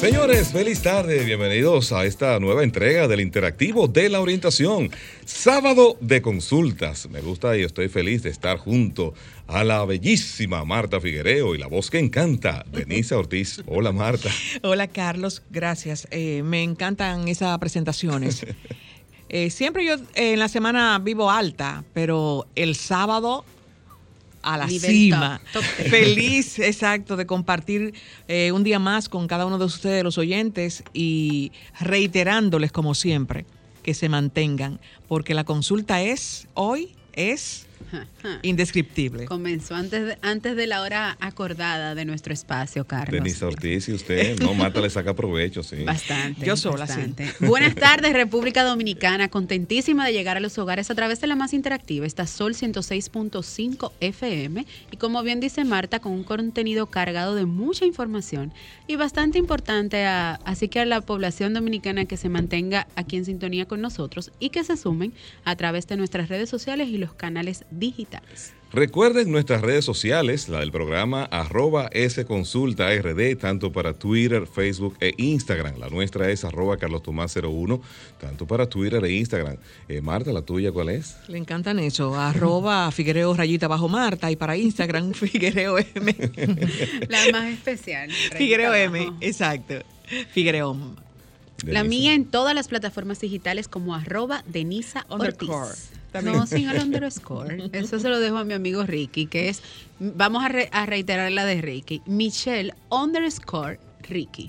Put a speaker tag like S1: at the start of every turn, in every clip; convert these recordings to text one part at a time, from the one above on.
S1: Señores, feliz tarde, bienvenidos a esta nueva entrega del Interactivo de la Orientación, sábado de consultas. Me gusta y estoy feliz de estar junto a la bellísima Marta Figuereo y la voz que encanta, Denisa Ortiz. Hola Marta.
S2: Hola Carlos, gracias. Eh, me encantan esas presentaciones. Eh, siempre yo eh, en la semana vivo alta, pero el sábado a la cima. Feliz, exacto, de compartir eh, un día más con cada uno de ustedes, los oyentes, y reiterándoles, como siempre, que se mantengan, porque la consulta es, hoy es Indescriptible.
S3: Comenzó antes de, antes de la hora acordada de nuestro espacio, Carlos.
S1: Denise Ortiz y usted, no, Marta le saca provecho, sí.
S3: Bastante.
S2: Yo sola,
S3: bastante. Buenas tardes, República Dominicana. Contentísima de llegar a los hogares a través de la más interactiva, esta Sol 106.5 FM. Y como bien dice Marta, con un contenido cargado de mucha información y bastante importante, así que a la población dominicana que se mantenga aquí en sintonía con nosotros y que se sumen a través de nuestras redes sociales y los canales digitales.
S1: Recuerden nuestras redes sociales, la del programa arroba consulta rd, tanto para Twitter, Facebook e Instagram. La nuestra es arroba carlostomás01, tanto para Twitter e Instagram. Eh, Marta, ¿la tuya cuál es?
S2: Le encantan eso, arroba Figuereo rayita bajo Marta y para Instagram Figuereo M.
S3: La más especial.
S2: Figuereo M, exacto. Figuereo
S3: La mía en todas las plataformas digitales como arroba Denisa Ortiz. No, sin el underscore. Eso se lo dejo a mi amigo Ricky, que es, vamos a, reiterar la de Ricky, Michelle underscore Ricky.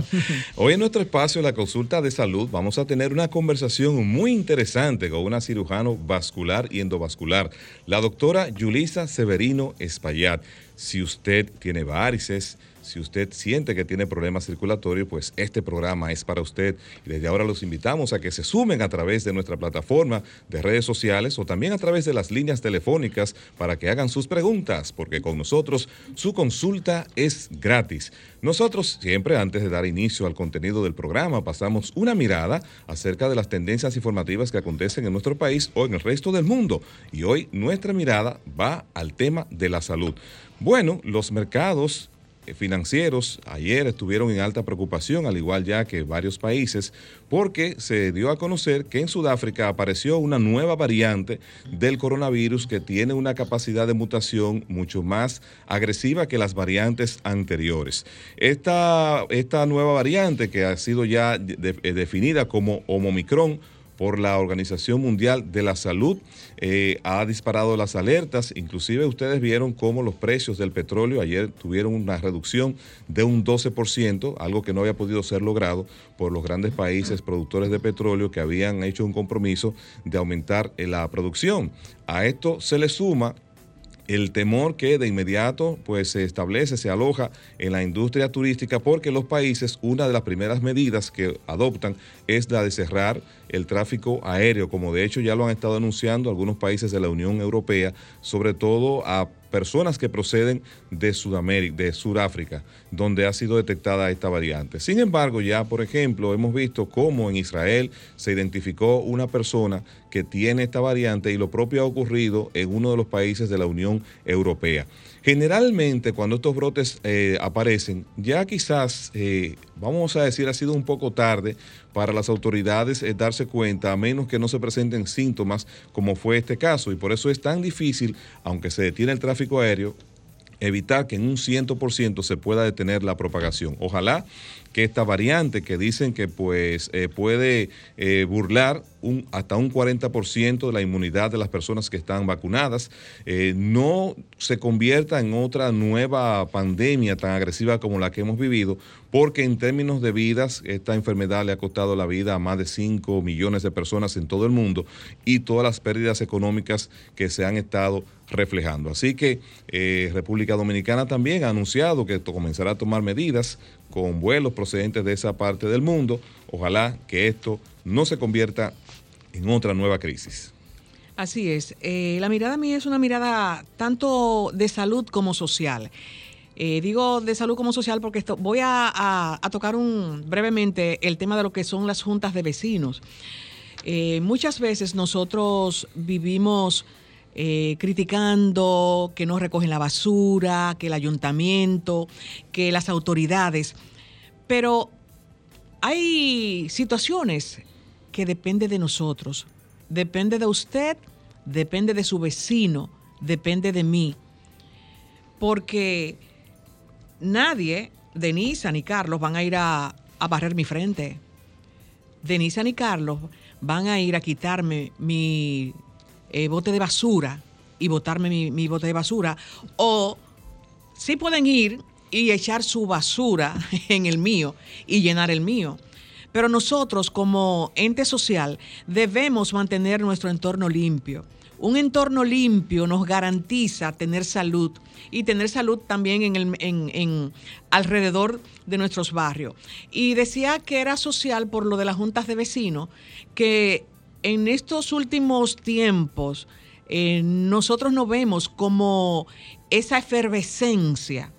S1: Hoy en nuestro espacio, la consulta de salud, vamos a tener una conversación muy interesante con una cirujano vascular y endovascular, la doctora Yulisa Severino Espaillat. Si usted tiene varices, si usted siente que tiene problemas circulatorios, pues este programa es para usted. Y desde ahora los invitamos a que se sumen a través de nuestra plataforma de redes sociales o también a través de las líneas telefónicas para que hagan sus preguntas, porque con nosotros su consulta es gratis. Nosotros siempre antes de dar inicio al contenido del programa pasamos una mirada acerca de las tendencias informativas que acontecen en nuestro país o en el resto del mundo. Y hoy nuestra mirada va al tema de la salud. Bueno, los mercados financieros ayer estuvieron en alta preocupación, al igual ya que varios países, porque se dio a conocer que en Sudáfrica apareció una nueva variante del coronavirus que tiene una capacidad de mutación mucho más agresiva que las variantes anteriores. Esta, esta nueva variante que ha sido ya eh, definida como Omicron, por la Organización Mundial de la Salud. Eh, ha disparado las alertas, inclusive ustedes vieron cómo los precios del petróleo ayer tuvieron una reducción de un 12%, algo que no había podido ser logrado por los grandes países productores de petróleo que habían hecho un compromiso de aumentar eh, la producción. A esto se le suma el temor que de inmediato pues se establece, se aloja en la industria turística porque los países, una de las primeras medidas que adoptan es la de cerrar el tráfico aéreo, como de hecho ya lo han estado anunciando algunos países de la Unión Europea, sobre todo a personas que proceden de Sudamérica, de Sudáfrica, donde ha sido detectada esta variante. Sin embargo, ya por ejemplo, hemos visto cómo en Israel se identificó una persona que tiene esta variante y lo propio ha ocurrido en uno de los países de la Unión Europea. Generalmente cuando estos brotes eh, aparecen, ya quizás, eh, vamos a decir, ha sido un poco tarde para las autoridades eh, darse cuenta, a menos que no se presenten síntomas como fue este caso. Y por eso es tan difícil, aunque se detiene el tráfico aéreo, evitar que en un 100% se pueda detener la propagación. Ojalá que esta variante que dicen que pues eh, puede eh, burlar un, hasta un 40% de la inmunidad de las personas que están vacunadas, eh, no se convierta en otra nueva pandemia tan agresiva como la que hemos vivido, porque en términos de vidas, esta enfermedad le ha costado la vida a más de 5 millones de personas en todo el mundo y todas las pérdidas económicas que se han estado reflejando. Así que República Dominicana también ha anunciado que comenzará a tomar medidas con vuelos procedentes de esa parte del mundo. Ojalá que esto no se convierta en otra nueva crisis.
S2: Así es. Eh, la mirada mía es una mirada tanto de salud como social. Eh, digo de salud como social porque esto, voy a, tocar un, brevemente el tema de lo que son las juntas de vecinos. Eh, muchas veces nosotros vivimos criticando que no recogen la basura, que el ayuntamiento, que las autoridades, pero hay situaciones que dependen de nosotros, depende de usted, depende de su vecino, depende de mí, porque nadie, Denisa ni Carlos, van a ir a, barrer mi frente. Denisa ni Carlos van a ir a quitarme mi eh, bote de basura y botarme mi, bote de basura. O sí pueden ir y echar su basura en el mío y llenar el mío. Pero nosotros como ente social debemos mantener nuestro entorno limpio. Un entorno limpio nos garantiza tener salud y tener salud también en, el, en, alrededor de nuestros barrios. Y decía que era social por lo de las juntas de vecinos, que en estos últimos tiempos eh, nosotros no vemos como esa efervescencia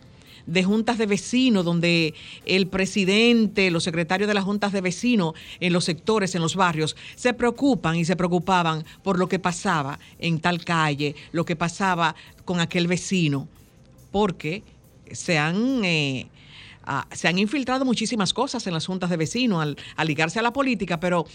S2: de juntas de vecinos, donde el presidente, los secretarios de las juntas de vecinos en los sectores, en los barrios, se preocupan y se preocupaban por lo que pasaba en tal calle, lo que pasaba con aquel vecino, porque se han... Eh, ah, se han infiltrado muchísimas cosas en las juntas de vecinos al, ligarse a la política, pero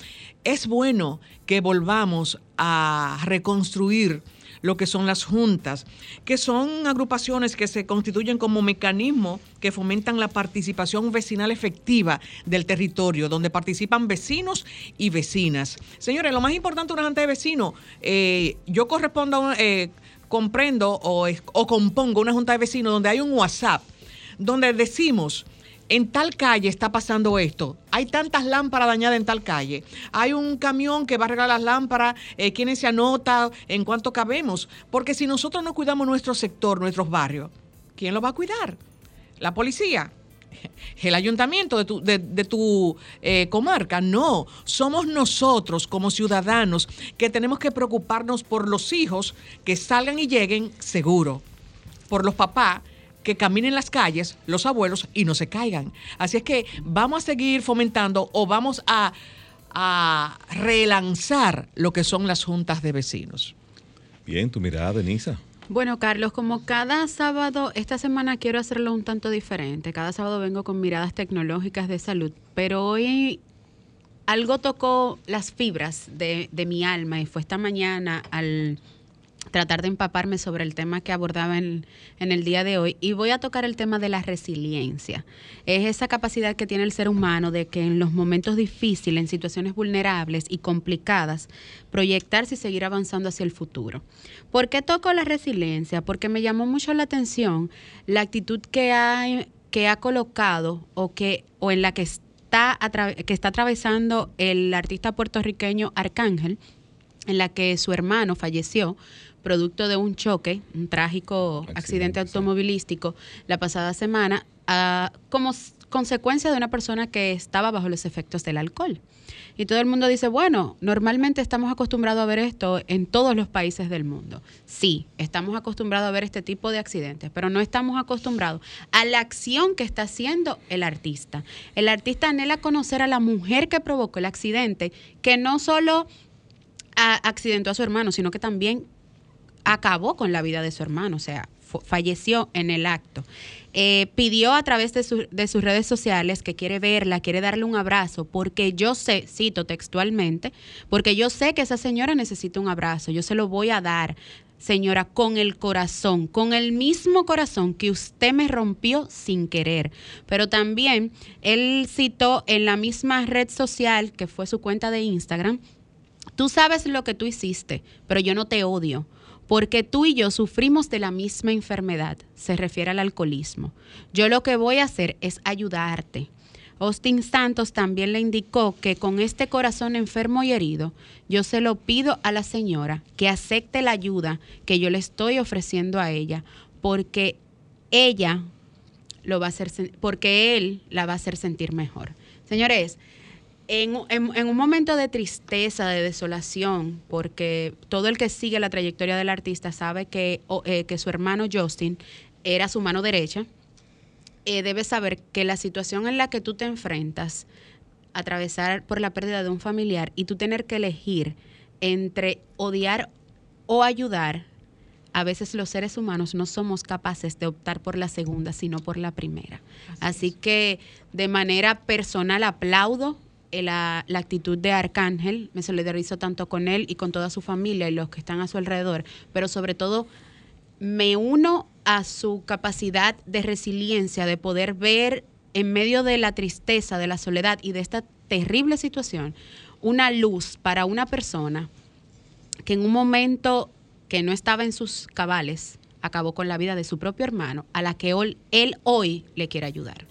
S2: es bueno que volvamos a reconstruir lo que son las juntas, que son agrupaciones que se constituyen como mecanismo que fomentan la participación vecinal efectiva del territorio, donde participan vecinos y vecinas. Señores, lo más importante de una junta de vecinos, eh, yo correspondo, eh, comprendo o, o compongo una junta de vecinos donde hay un WhatsApp, donde decimos en tal calle está pasando esto. Hay tantas lámparas dañadas en tal calle. Hay un camión que va a arreglar las lámparas. Eh, ¿Quiénes se anota? ¿En cuánto cabemos? Porque si nosotros no cuidamos nuestro sector, nuestros barrios, ¿quién lo va a cuidar? ¿La policía? el ayuntamiento de tu, de, tu eh, comarca. No, somos nosotros como ciudadanos que tenemos que preocuparnos por los hijos que salgan y lleguen seguro, por los papás que caminen las calles los abuelos y no se caigan. Así es que vamos a seguir fomentando o vamos a, a relanzar lo que son las juntas de vecinos.
S1: Bien, tu mirada, Denisa.
S3: Bueno, Carlos, como cada sábado, esta semana quiero hacerlo un tanto diferente. Cada sábado vengo con miradas tecnológicas de salud, pero hoy algo tocó las fibras de, de mi alma y fue esta mañana al tratar de empaparme sobre el tema que abordaba en, el día de hoy y voy a tocar el tema de la resiliencia. Es esa capacidad que tiene el ser humano de que en los momentos difíciles, en situaciones vulnerables y complicadas, proyectarse y seguir avanzando hacia el futuro. ¿Por qué toco la resiliencia? Porque me llamó mucho la atención la actitud que ha, que ha colocado o, que, o en la que está, que está atravesando el artista puertorriqueño Arcángel, en la que su hermano falleció producto de un choque, un trágico accidente, automovilístico la pasada semana, ah, como consecuencia de una persona que estaba bajo los efectos del alcohol. Y todo el mundo dice, bueno, normalmente estamos acostumbrados a ver esto en todos los países del mundo. Sí, estamos acostumbrados a ver este tipo de accidentes, pero no estamos acostumbrados a la acción que está haciendo el artista. El artista anhela conocer a la mujer que provocó el accidente, que no solo accidentó a su hermano, sino que también acabó con la vida de su hermano, o sea, falleció en el acto. Eh, pidió a través de, de, sus redes sociales que quiere verla, quiere darle un abrazo, porque yo sé, cito textualmente, porque yo sé que esa señora necesita un abrazo, yo se lo voy a dar, señora, con el corazón, con el mismo corazón que usted me rompió sin querer. Pero también él citó en la misma red social, que fue su cuenta de Instagram, tú sabes lo que tú hiciste, pero yo no te odio porque tú y yo sufrimos de la misma enfermedad, se refiere al alcoholismo. Yo lo que voy a hacer es ayudarte. Austin Santos también le indicó que con este corazón enfermo y herido, yo se lo pido a la señora que acepte la ayuda que yo le estoy ofreciendo a ella, porque ella lo va a hacer, porque él la va a hacer sentir mejor. Señores, en, un momento de tristeza, de desolación, porque todo el que sigue la trayectoria del artista sabe que, eh, que su hermano Justin era su mano derecha, eh, debes saber que la situación en la que tú te enfrentas, atravesar por la pérdida de un familiar y tú tener que elegir entre odiar o ayudar, a veces los seres humanos no somos capaces de optar por la segunda, sino por la primera. Así, que de manera personal aplaudo la, la, actitud de Arcángel, me solidarizo tanto con él y con toda su familia y los que están a su alrededor, pero sobre todo me uno a su capacidad de resiliencia, de poder ver en medio de la tristeza, de la soledad y de esta terrible situación, una luz para una persona que en un momento que no estaba en sus cabales, acabó con la vida de su propio hermano, a la que él, hoy le quiere ayudar.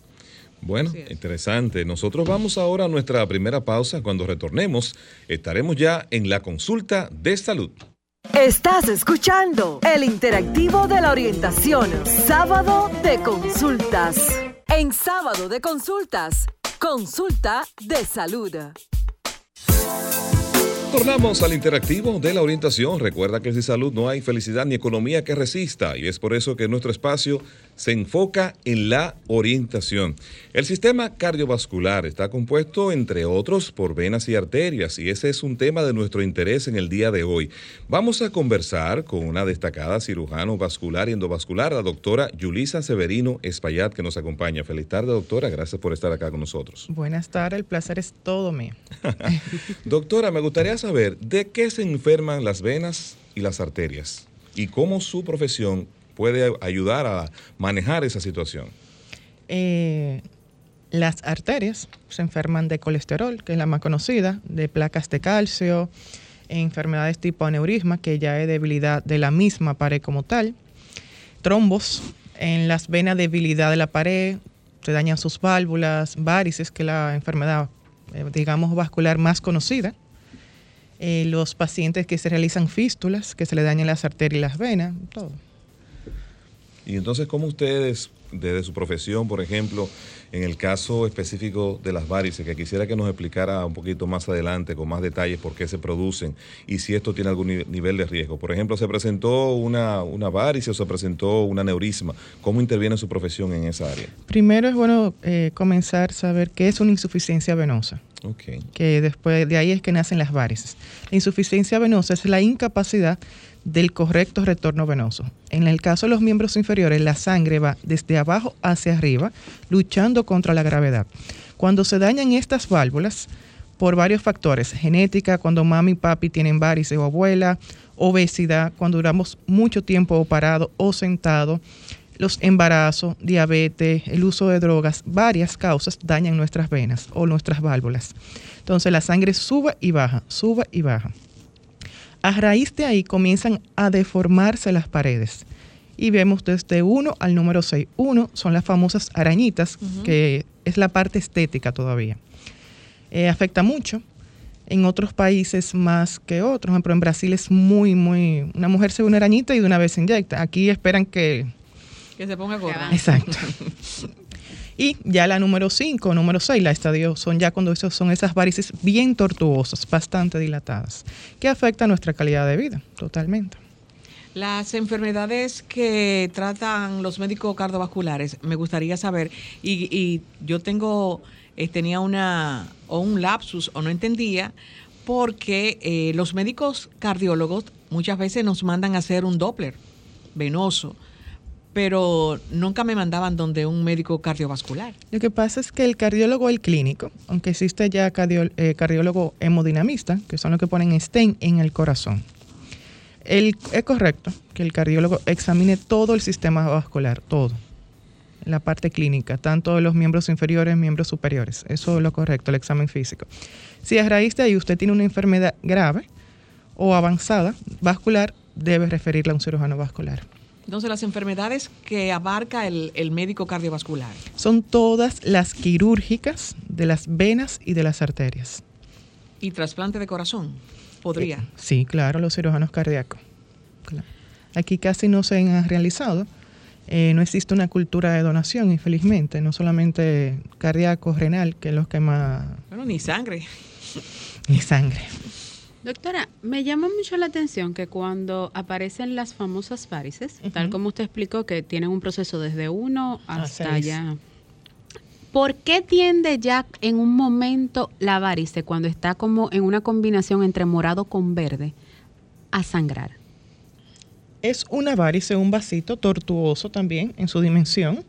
S1: Bueno, interesante. Nosotros vamos ahora a nuestra primera pausa. Cuando retornemos, estaremos ya en la consulta de salud.
S4: Estás escuchando el interactivo de la orientación, sábado de consultas. En sábado de consultas, consulta de salud.
S1: Tornamos al interactivo de la orientación. Recuerda que sin salud no hay felicidad ni economía que resista y es por eso que nuestro espacio se enfoca en la orientación. El sistema cardiovascular está compuesto, entre otros, por venas y arterias y ese es un tema de nuestro interés en el día de hoy. Vamos a conversar con una destacada cirujano vascular y endovascular, la doctora Yulisa Severino Espaillat, que nos acompaña. Feliz tarde, doctora. Gracias por estar acá con nosotros.
S5: Buenas tardes, el placer es todo mío.
S1: doctora, me gustaría saber de qué se enferman las venas y las arterias y cómo su profesión puede ayudar a manejar esa situación.
S5: Eh, las arterias se enferman de colesterol, que es la más conocida, de placas de calcio, enfermedades tipo aneurisma, que ya es debilidad de la misma pared como tal, trombos en las venas, debilidad de la pared, se dañan sus válvulas, varices, que es la enfermedad, eh, digamos, vascular más conocida, eh, los pacientes que se realizan fístulas, que se le dañan las arterias y las venas, todo.
S1: Y entonces, ¿cómo ustedes, desde su profesión, por ejemplo, en el caso específico de las varices, que quisiera que nos explicara un poquito más adelante, con más detalles, por qué se producen y si esto tiene algún nivel de riesgo? Por ejemplo, ¿se presentó una, una varice o se presentó un aneurisma? ¿Cómo interviene su profesión en esa área?
S5: Primero es bueno eh, comenzar a saber qué es una insuficiencia venosa. Que después de ahí es que nacen las varices. La insuficiencia venosa es la incapacidad del correcto retorno venoso. En el caso de los miembros inferiores, la sangre va desde abajo hacia arriba, luchando contra la gravedad. Cuando se dañan estas válvulas, por varios factores, genética, cuando mami y papi tienen varices o abuela, obesidad, cuando duramos mucho tiempo parado o sentado, los embarazos, diabetes, el uso de drogas, varias causas dañan nuestras venas o nuestras válvulas. Entonces la sangre sube y baja, sube y baja. A raíz de ahí comienzan a deformarse las paredes. Y vemos desde 1 al número 6. 1 son las famosas arañitas, que es la parte estética todavía. Eh, afecta mucho. En otros países más que otros. Por ejemplo, en Brasil es muy, muy... Una mujer se ve una arañita y de una vez se inyecta. Aquí esperan que...
S2: Que se ponga gorda.
S5: Exacto. Y ya la número 5, número 6, la estadio, son ya cuando esos son esas varices bien tortuosas, bastante dilatadas, que afectan nuestra calidad de vida totalmente.
S2: Las enfermedades que tratan los médicos cardiovasculares, me gustaría saber, y, yo tengo, eh, tenía una, o un lapsus, o no entendía, porque eh, los médicos cardiólogos muchas veces nos mandan a hacer un Doppler venoso pero nunca me mandaban donde un médico cardiovascular.
S5: Lo que pasa es que el cardiólogo el clínico, aunque existe ya eh, cardiólogo hemodinamista, que son los que ponen stent en el corazón, es correcto que el cardiólogo examine todo el sistema vascular, todo, la parte clínica, tanto los miembros inferiores, miembros superiores. Eso es lo correcto, el examen físico. Si a raíz de ahí usted tiene una enfermedad grave o avanzada vascular, debe referirla a un cirujano vascular.
S2: Entonces, las enfermedades que abarca el, médico cardiovascular.
S5: Son todas las quirúrgicas de las venas y de las arterias.
S2: ¿Y trasplante de corazón? ¿Podría? Eh,
S5: sí, claro, los cirujanos cardíacos. Aquí casi no se han realizado. Eh, no existe una cultura de donación, infelizmente, no solamente cardíaco, renal, que es lo que más...
S2: Bueno, ni sangre.
S5: Ni sangre.
S3: Doctora, me llama mucho la atención que cuando aparecen las famosas varices, tal como usted explicó, que tienen un proceso desde uno hasta allá. ¿Por qué tiende ya en un momento la varice, cuando está como en una combinación entre morado con verde, a sangrar?
S5: Es una varice, un vasito tortuoso también en su dimensión.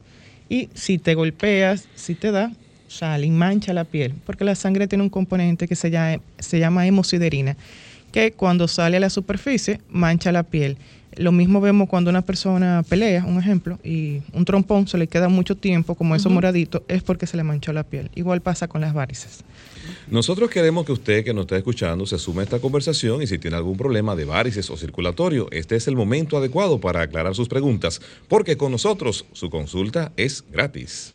S5: Y si te golpeas, si te da, sale y mancha la piel, porque la sangre tiene un componente que se llama, se llama hemosiderina, que cuando sale a la superficie mancha la piel. Lo mismo vemos cuando una persona pelea, un ejemplo, y un trompón se le queda mucho tiempo, como eso moradito, es porque se le manchó la piel. Igual pasa con las varices.
S1: Nosotros queremos que usted que nos está escuchando se sume a esta conversación y si tiene algún problema de varices o circulatorio, este es el momento adecuado para aclarar sus preguntas, porque con nosotros su consulta es gratis.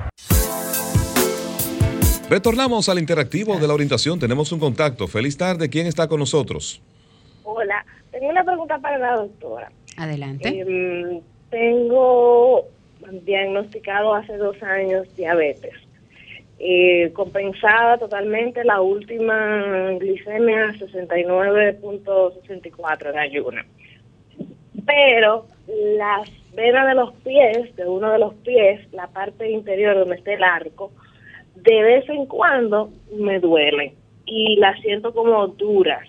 S1: Retornamos al interactivo de la orientación. Tenemos un contacto. Feliz tarde. ¿Quién está con nosotros?
S6: Hola. Tengo una pregunta para la doctora.
S3: Adelante.
S6: Em, tengo diagnosticado hace dos años diabetes. Eh, compensada totalmente la última glicemia 69.64 en ayuna. Pero las venas de los pies, de uno de los pies, la parte interior donde está el arco, de vez en cuando me duele y la siento como duras,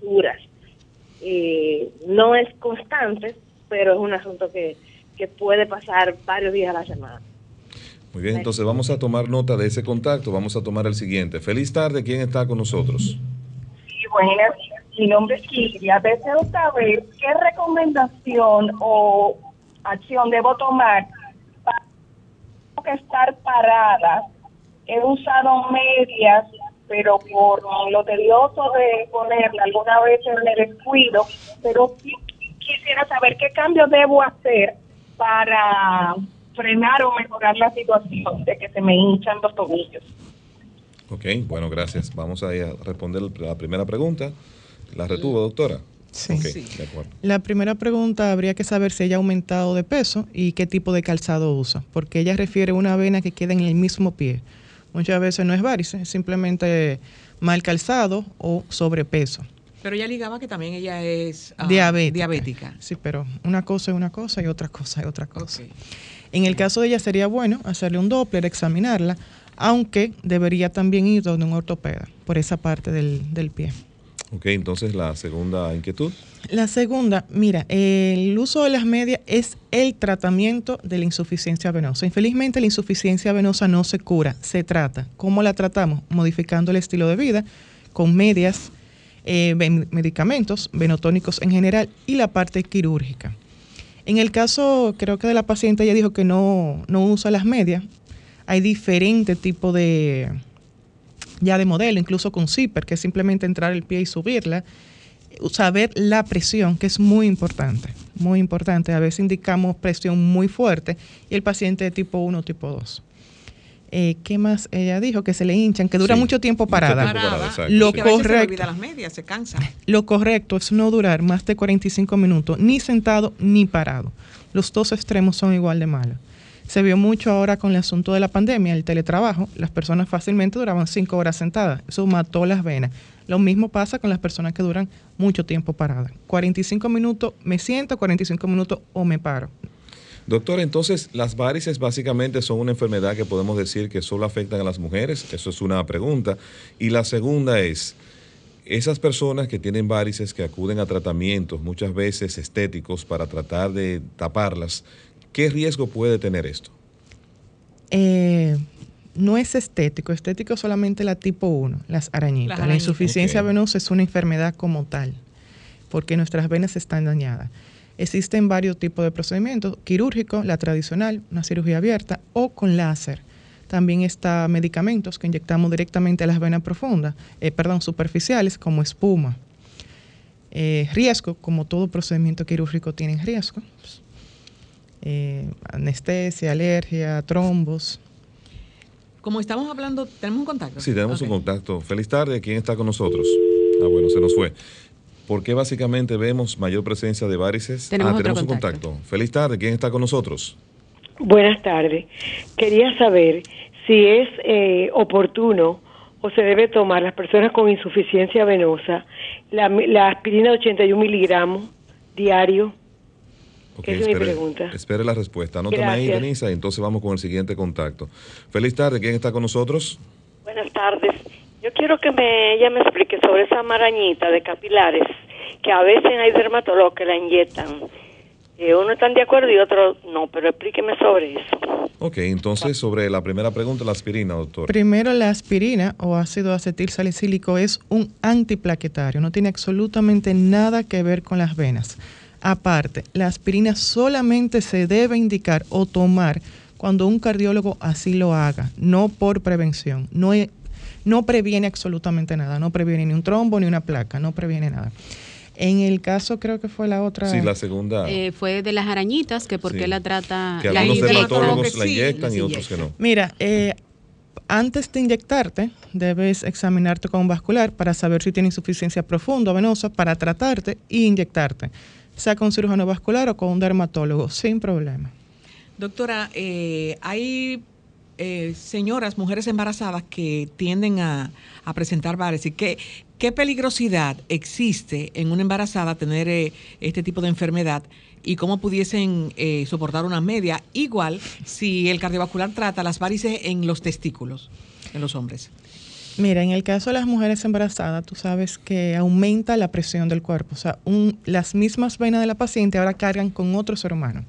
S6: duras. Eh, no es constante, pero es un asunto que, que puede pasar varios días a la semana.
S1: Muy bien, entonces vamos a tomar nota de ese contacto. Vamos a tomar el siguiente. Feliz tarde, ¿quién está con nosotros?
S7: Sí, buenas. Mi nombre es Silvia. Deseo saber qué recomendación o acción debo tomar para estar parada he usado medias, pero por lo tedioso de ponerla alguna vez en el descuido, pero quisiera saber qué cambios debo hacer para frenar o mejorar la situación de que se me hinchan los tobillos.
S1: Ok, bueno, gracias. Vamos a, responder la primera pregunta. ¿La retuvo, doctora?
S5: Sí. De acuerdo. La primera pregunta habría que saber si ella ha aumentado de peso y qué tipo de calzado usa, porque ella refiere una vena que queda en el mismo pie. Muchas veces no es varice, es simplemente mal calzado o sobrepeso.
S2: Pero ella ligaba que también ella es
S5: ah, diabética. Sí, pero una cosa es una cosa y otra cosa es otra cosa. En el caso de ella sería bueno hacerle un Doppler, examinarla, aunque debería también ir donde un ortopeda por esa parte del, del pie.
S1: Ok, entonces la segunda inquietud.
S5: La segunda, mira, el uso de las medias es el tratamiento de la insuficiencia venosa. Infelizmente la insuficiencia venosa no se cura, se trata. ¿Cómo la tratamos? Modificando el estilo de vida con medias, eh, medicamentos, venotónicos en general y la parte quirúrgica. En el caso, creo que de la paciente ella dijo que no, no usa las medias. Hay diferentes tipos de, ya de modelo, incluso con zipper, que es simplemente entrar el pie y subirla. Saber la presión, que es muy importante, muy importante. A veces indicamos presión muy fuerte y el paciente de tipo 1 tipo 2. Eh, ¿Qué más ella dijo? Que se le hinchan, que dura mucho tiempo parada. lo correcto.
S2: las medias, se cansa.
S5: Lo correcto es no durar más de 45 minutos, ni sentado ni parado. Los dos extremos son igual de malos. Se vio mucho ahora con el asunto de la pandemia, el teletrabajo. Las personas fácilmente duraban cinco horas sentadas. Eso mató las venas. Lo mismo pasa con las personas que duran mucho tiempo paradas. 45 minutos me siento, 45 minutos o me paro.
S1: Doctor, entonces las varices básicamente son una enfermedad que podemos decir que solo afectan a las mujeres. Eso es una pregunta. Y la segunda es, esas personas que tienen varices, que acuden a tratamientos muchas veces estéticos para tratar de taparlas, ¿Qué riesgo puede tener esto?
S5: Eh, no es estético, estético solamente la tipo 1, las arañitas. La insuficiencia venosa es una enfermedad como tal, porque nuestras venas están dañadas. Existen varios tipos de procedimientos, quirúrgico, la tradicional, una cirugía abierta o con láser. También está medicamentos que inyectamos directamente a las venas profundas, eh, perdón, superficiales, como espuma. Eh, riesgo, como todo procedimiento quirúrgico tiene riesgo. Eh, anestesia, alergia, trombos.
S2: Como estamos hablando, ¿tenemos un contacto?
S1: Sí, tenemos un contacto. Feliz tarde, ¿quién está con nosotros? Ah, bueno, se nos fue. ¿Por qué básicamente vemos mayor presencia de varices?
S3: Tenemos,
S1: ah,
S3: otro
S1: tenemos un contacto. Feliz tarde, ¿quién está con nosotros?
S8: Buenas tardes. Quería saber si es eh, oportuno o se debe tomar las personas con insuficiencia venosa la, la aspirina de 81 miligramos diario. Es mi pregunta.
S1: espere la respuesta. Anótame ahí. Denisa, y entonces vamos con el siguiente contacto. Feliz tarde, ¿quién está con nosotros?
S9: Buenas tardes. Yo quiero que me, ella me explique sobre esa marañita de capilares que a veces hay dermatólogos que la inyectan. Eh, uno están de acuerdo y otro no, pero explíqueme sobre eso.
S1: Ok, entonces sobre la primera pregunta, la aspirina, doctor.
S5: Primero, la aspirina o ácido acetil salicílico es un antiplaquetario, no tiene absolutamente nada que ver con las venas. Aparte, la aspirina solamente se debe indicar o tomar cuando un cardiólogo así lo haga, no por prevención. No, no previene absolutamente nada, no previene ni un trombo ni una placa, no previene nada. En el caso, creo que fue la otra.
S1: Sí, la segunda.
S3: Eh, fue de las arañitas, que por
S1: Sí.
S3: qué la trata...
S1: que
S3: la
S1: algunos
S2: que
S1: la inyectan y otros que no.
S5: Mira, eh, antes de inyectarte, debes examinarte con un vascular para saber si tiene insuficiencia profunda o venosa para tratarte y inyectarte, sea con un cirujano vascular o con un dermatólogo, sin problema.
S2: Doctora, eh, hay eh, señoras, mujeres embarazadas que tienden a, presentar varices. ¿Qué, ¿Qué peligrosidad existe en una embarazada tener eh, este tipo de enfermedad y cómo pudiesen eh, soportar una media? Igual si el cardiovascular trata las varices en los testículos, en los hombres.
S5: Mira, en el caso de las mujeres embarazadas, tú sabes que aumenta la presión del cuerpo. O sea, un- las mismas venas de la paciente ahora cargan con otro ser humano.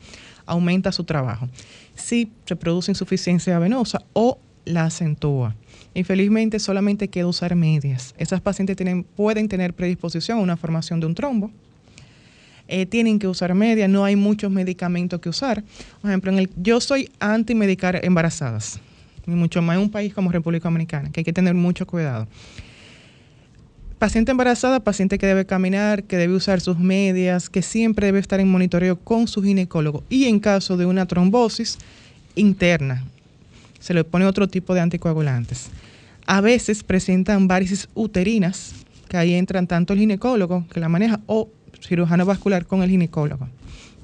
S5: Aumenta su trabajo. Si se produce insuficiencia venosa o la acentúa. Infelizmente, solamente queda usar medias. Esas pacientes tienen, pueden tener predisposición a una formación de un trombo. Eh, tienen que usar medias, no hay muchos medicamentos que usar. Por ejemplo, en el, yo soy anti-medicar embarazadas y mucho más en un país como República Dominicana, que hay que tener mucho cuidado. Paciente embarazada, paciente que debe caminar, que debe usar sus medias, que siempre debe estar en monitoreo con su ginecólogo y en caso de una trombosis interna, se le pone otro tipo de anticoagulantes. A veces presentan varices uterinas, que ahí entran tanto el ginecólogo que la maneja o cirujano vascular con el ginecólogo.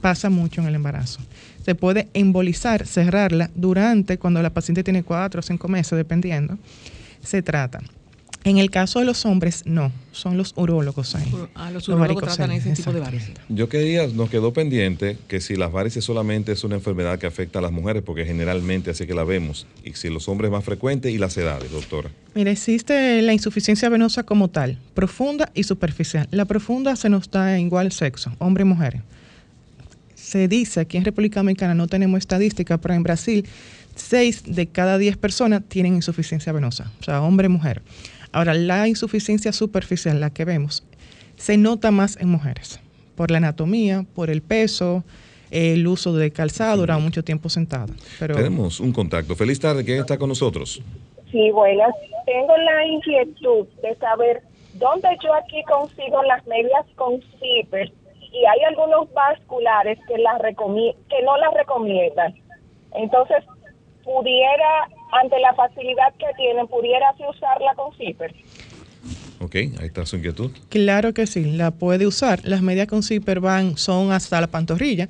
S5: Pasa mucho en el embarazo. Se puede embolizar, cerrarla durante cuando la paciente tiene cuatro o cinco meses, dependiendo. Se trata. En el caso de los hombres, no, son los urólogos ahí.
S2: A los
S5: Los
S2: urólogos tratan ese tipo de varices.
S1: Yo quería, nos quedó pendiente que si las varices solamente es una enfermedad que afecta a las mujeres, porque generalmente así que la vemos, y si los hombres más frecuentes y las edades, doctora.
S5: Mira, existe la insuficiencia venosa como tal, profunda y superficial. La profunda se nos da en igual sexo, hombre y mujer. Se dice aquí en República Dominicana, no tenemos estadística, pero en Brasil, 6 de cada 10 personas tienen insuficiencia venosa, o sea, hombre y mujer. Ahora, la insuficiencia superficial, la que vemos, se nota más en mujeres, por la anatomía, por el peso, el uso de calzado, durar mucho tiempo sentado. Pero
S1: Tenemos un contacto. Feliz tarde, ¿quién está con nosotros?
S7: Sí, buenas. Tengo la inquietud de saber dónde yo aquí consigo las medias con zipper y hay algunos vasculares que las recomi- que no las recomiendan. Entonces, pudiera, ante la facilidad que tienen, pudiera así usarla con zipper.
S1: Ok, ahí está su inquietud.
S5: Claro que sí, la puede usar. Las medias con zipper van, son hasta la pantorrilla.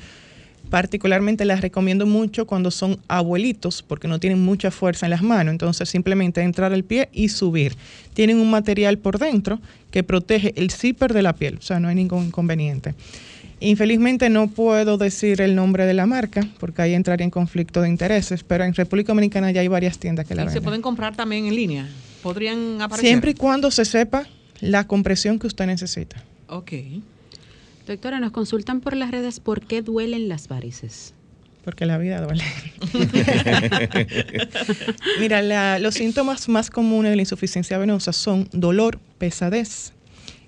S5: Particularmente las recomiendo mucho cuando son abuelitos porque no tienen mucha fuerza en las manos. Entonces simplemente entrar al pie y subir. Tienen un material por dentro que protege el zipper de la piel. O sea, no hay ningún inconveniente. Infelizmente no puedo decir el nombre de la marca porque ahí entraría en conflicto de intereses, pero en República Dominicana ya hay varias tiendas que la
S2: Y se
S5: venden.
S2: pueden comprar también en línea. Podrían aparecer.
S5: Siempre y cuando se sepa la compresión que usted necesita.
S2: Ok.
S3: Doctora, nos consultan por las redes por qué duelen las varices.
S5: Porque la vida duele. Mira, la- los síntomas más comunes de la insuficiencia venosa son dolor, pesadez,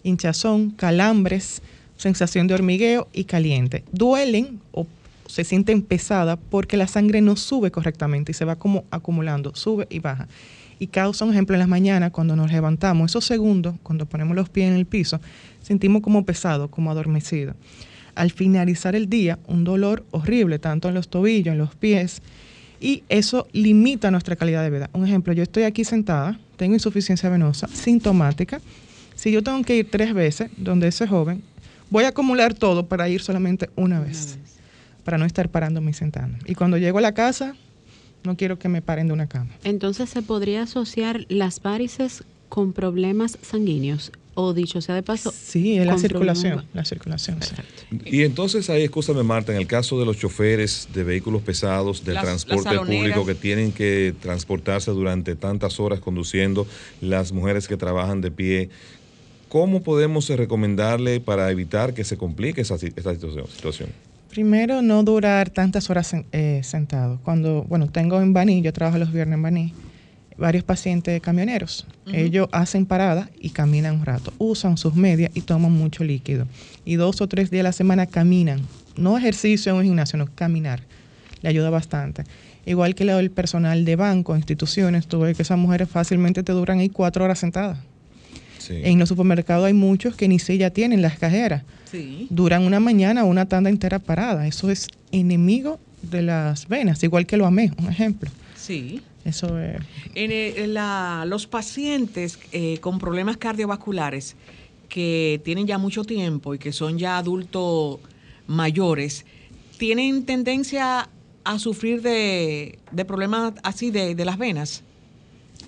S5: hinchazón, calambres, sensación de hormigueo y caliente. Duelen o se sienten pesadas porque la sangre no sube correctamente y se va como acumulando, sube y baja. Y causa un ejemplo en las mañanas cuando nos levantamos, esos segundos, cuando ponemos los pies en el piso, sentimos como pesado, como adormecido. Al finalizar el día, un dolor horrible, tanto en los tobillos, en los pies, y eso limita nuestra calidad de vida. Un ejemplo, yo estoy aquí sentada, tengo insuficiencia venosa sintomática. Si yo tengo que ir tres veces donde ese joven, voy a acumular todo para ir solamente una vez, para no estar parándome y sentando. Y cuando llego a la casa, no quiero que me paren de una cama.
S3: Entonces se podría asociar las varices con problemas sanguíneos o dicho sea de paso.
S5: Sí, es la circulación, la circulación.
S1: Y entonces ahí, escúchame Marta, en el caso de los choferes de vehículos pesados, del transporte público que tienen que transportarse durante tantas horas conduciendo, las mujeres que trabajan de pie, ¿cómo podemos recomendarle para evitar que se complique esa, situación?
S5: Primero, no durar tantas horas eh, sentado. Cuando, bueno, tengo en Baní, yo trabajo los viernes en Baní, varios pacientes camioneros. Ellos hacen parada y caminan un rato, usan sus medias y toman mucho líquido. Y dos o tres días a la semana caminan. No ejercicio en un gimnasio, no, caminar. Le ayuda bastante. Igual que el personal de banco, instituciones, tú ves que esas mujeres fácilmente te duran ahí cuatro horas sentadas. En los supermercados hay muchos que ni silla tienen, las cajeras. Duran una mañana o una tanda entera parada. Eso es enemigo de las venas, igual que lo amé, un ejemplo.
S2: Sí.
S5: Eso es.
S2: En, los pacientes eh, con problemas cardiovasculares que tienen ya mucho tiempo y que son ya adultos mayores, ¿tienen tendencia a sufrir de, problemas así de, las venas?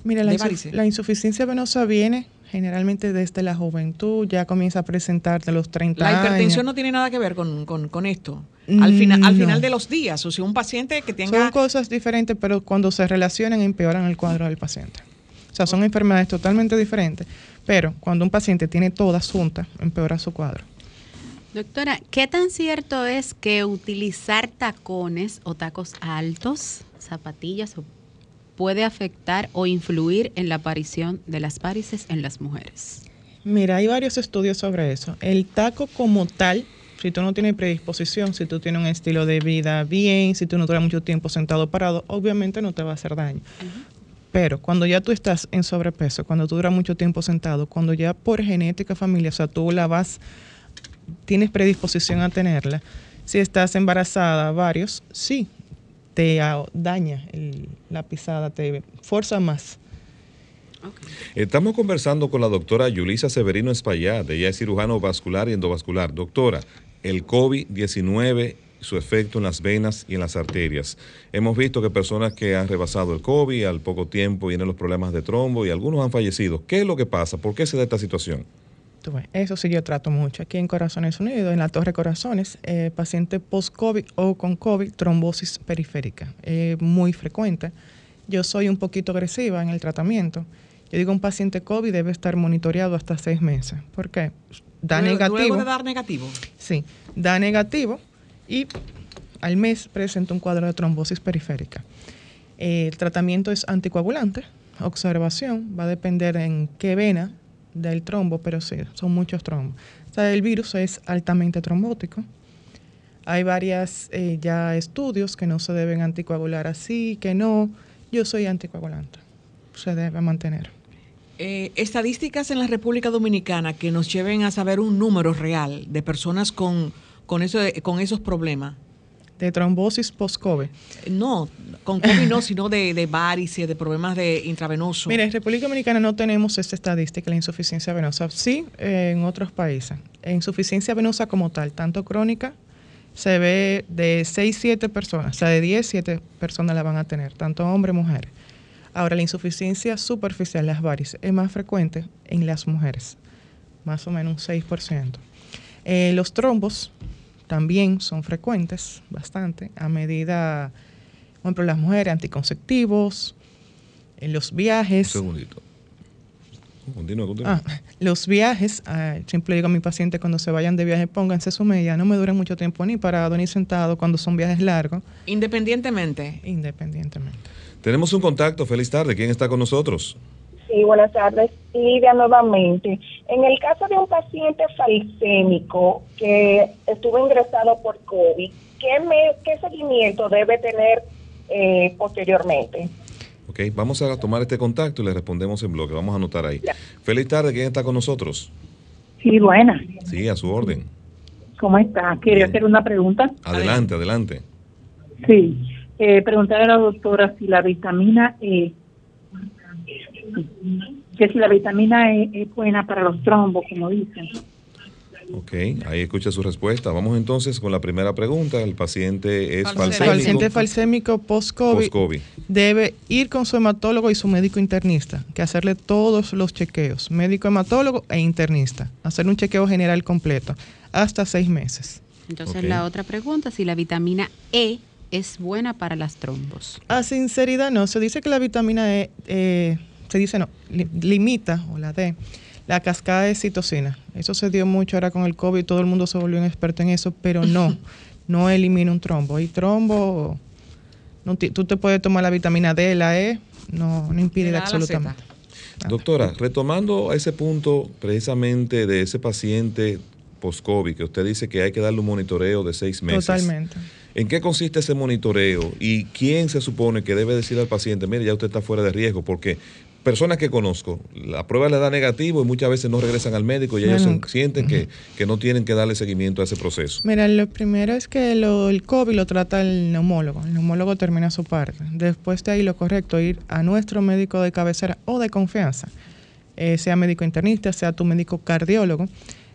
S5: Mira, la insuficiencia venosa viene generalmente desde la juventud, ya comienza a presentar de los 30
S2: años. La hipertensión no tiene nada que ver con, esto. Al, final, al final de los días, o sea, un paciente que tenga...
S5: Son cosas diferentes, pero cuando se relacionan empeoran el cuadro del paciente. O sea, son enfermedades totalmente diferentes, pero cuando un paciente tiene todas juntas, empeora su cuadro.
S3: Doctora, ¿qué tan cierto es que utilizar tacones o tacos altos, zapatillas o puede afectar o influir en la aparición de las varices en las mujeres?
S5: Mira, hay varios estudios sobre eso. El taco como tal, si tú no tienes predisposición, si tú tienes un estilo de vida bien, si tú no duras mucho tiempo sentado parado, obviamente no te va a hacer daño. Pero cuando ya tú estás en sobrepeso, cuando tú duras mucho tiempo sentado, cuando ya por genética familiar, o sea, tú la vas, tienes predisposición a tenerla, si estás embarazada, varios, sí, te daña la pisada, te fuerza más.
S1: Estamos conversando con la doctora Yulisa Severino Espaillat, ella es cirujano vascular y endovascular. Doctora, el COVID-19, su efecto en las venas y en las arterias. Hemos visto que personas que han rebasado el COVID al poco tiempo vienen los problemas de trombo y algunos han fallecido. ¿Qué es lo que pasa? ¿Por qué se da esta situación?
S5: Eso sí yo trato mucho. Aquí en Corazones Unidos, en la Torre Corazones, eh, paciente post-COVID o con COVID, trombosis periférica. muy frecuente. Yo soy un poquito agresiva en el tratamiento. Yo digo, un paciente COVID debe estar monitoreado hasta seis meses. ¿Por qué? Da negativo.
S2: ¿Luego de dar negativo?
S5: Sí, da negativo y al mes presenta un cuadro de trombosis periférica. el tratamiento es anticoagulante, observación, va a depender en qué vena del trombo, pero sí, son muchos trombos. O sea, el virus es altamente trombótico. Hay varias eh, ya estudios que no se deben anticoagular así, que no. Yo soy anticoagulante. Se debe mantener.
S2: Eh, estadísticas en la República Dominicana que nos lleven a saber un número real de personas con, con, eso, con esos problemas
S5: de trombosis post-COVID.
S2: No, con COVID no, sino de, de varices, de problemas de intravenoso.
S5: Mira, en República Dominicana no tenemos esta estadística, la insuficiencia venosa. Sí, en otros países. Insuficiencia venosa como tal, tanto crónica, se ve de 6, 7 personas, o sea, de 10, 7 personas la van a tener, tanto hombres como mujeres. Ahora, la insuficiencia superficial, las varices, es más frecuente en las mujeres, más o menos un 6%. Eh, los trombos también son frecuentes, bastante, a medida, por ejemplo, las mujeres, anticonceptivos, en los viajes.
S1: Un segundito. Continúa, continúa.
S5: Ah, los viajes, ah, siempre digo a mi paciente cuando se vayan de viaje, pónganse su media, no me duren mucho tiempo ni parado ni sentado cuando son viajes largos.
S2: Independientemente.
S5: Independientemente.
S1: Tenemos un contacto, feliz tarde, ¿quién está con nosotros?
S7: Sí, buenas tardes. Lidia nuevamente. En el caso de un paciente falsémico que estuvo ingresado por COVID, ¿qué, me, qué seguimiento debe tener eh, posteriormente?
S1: Ok, vamos a tomar este contacto y le respondemos en bloque. Vamos a anotar ahí. Feliz tarde, ¿quién está con nosotros?
S10: Sí, buena.
S1: Sí, a su orden.
S10: ¿Cómo está? Quería hacer una pregunta.
S1: Adelante, adelante.
S10: Sí, eh, preguntar a la doctora si la vitamina E, que si la vitamina E es buena para los trombos, como dicen.
S1: Ok, ahí escucha su respuesta. Vamos entonces con la primera pregunta. El paciente es
S5: El
S1: falsémico.
S5: paciente falsémico post-COVID
S1: Post-COVID.
S5: debe ir con su hematólogo y su médico internista, que hacerle todos los chequeos, médico hematólogo e internista, hacer un chequeo general completo, hasta seis meses.
S3: Entonces la otra pregunta, si la vitamina E es buena para las trombos.
S5: A sinceridad no, se dice que la vitamina E, eh, se dice no, li- limita, o la D, la cascada de citocina. Eso se dio mucho ahora con el COVID, todo el mundo se volvió un experto en eso, pero no, no elimina un trombo. Y trombo, no tú te puedes tomar la vitamina D, la E, no, no impide
S2: la
S5: absolutamente.
S1: Doctora, retomando a ese punto precisamente de ese paciente post-COVID, que usted dice que hay que darle un monitoreo de seis meses.
S5: Totalmente.
S1: ¿En qué consiste ese monitoreo y quién se supone que debe decir al paciente, mire, ya usted está fuera de riesgo? Porque personas que conozco, la prueba le da negativo y muchas veces no regresan al médico y ellos sienten que, que no tienen que darle seguimiento a ese proceso.
S5: Mira, lo primero es que lo- el COVID lo trata el neumólogo. El neumólogo termina su parte. Después de ahí, lo correcto, ir a nuestro médico de cabecera o de confianza, eh, sea médico internista, sea tu médico cardiólogo.